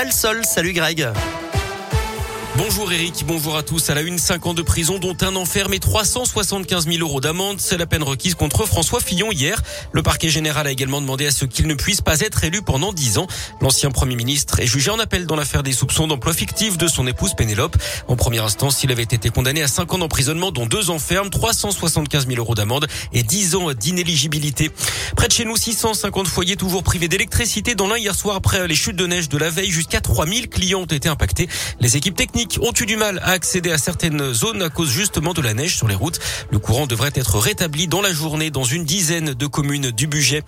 Le sol, salut Greg. Bonjour Eric, bonjour à tous. À la une, 5 ans de prison, dont un enferme et 375 000 euros d'amende. C'est la peine requise contre François Fillon hier. Le parquet général a également demandé à ce qu'il ne puisse pas être élu pendant 10 ans. L'ancien premier ministre est jugé en appel dans l'affaire des soupçons d'emploi fictif de son épouse Pénélope. En première instance, il avait été condamné à 5 ans d'emprisonnement, dont 2 enfermes, 375 000 euros d'amende et 10 ans d'inéligibilité. Près de chez nous, 650 foyers toujours privés d'électricité dans l'un hier soir après les chutes de neige de la veille. Jusqu'à 3000 clients ont été impactés. Les équipes techniques ont eu du mal à accéder à certaines zones à cause justement de la neige sur les routes. Le courant devrait être rétabli dans la journée dans une dizaine de communes du budget.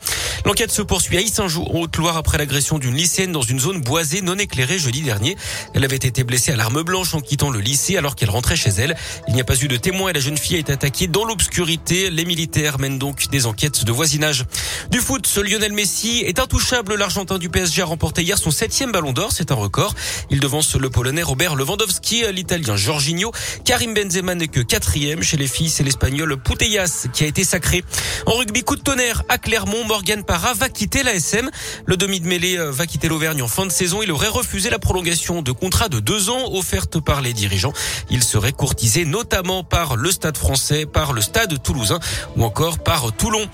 L'enquête se poursuit à Issinjou, en Haute-Loire, après l'agression d'une lycéenne dans une zone boisée non éclairée jeudi dernier. Elle avait été blessée à l'arme blanche en quittant le lycée alors qu'elle rentrait chez elle. Il n'y a pas eu de témoin et la jeune fille a été attaquée dans l'obscurité. Les militaires mènent donc des enquêtes de voisinage. Du foot, ce Lionel Messi est intouchable. L'Argentin du PSG a remporté hier son septième ballon d'or. C'est un record. Il devance le Polonais Robert Lewandowski l'Italien Jorginho. Karim Benzema n'est que quatrième chez les filles. C'est l'Espagnol Putellas qui a été sacré. En rugby, coup de tonnerre à Clermont. Morgan Parra va quitter la SM. Le demi de mêlée euh, va quitter l'Auvergne en fin de saison. Il aurait refusé la prolongation de contrat de deux ans offerte par les dirigeants. Il serait courtisé notamment par le Stade français, par le Stade toulousain ou encore par Toulon.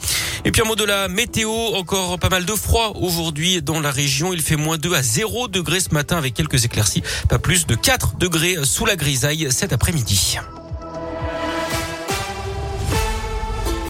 Et puis un mot de la météo, encore pas mal de froid aujourd'hui dans la région. Il fait moins 2 à 0 degrés ce matin avec quelques éclaircies. Pas plus de 4 degrés sous la grisaille cet après-midi.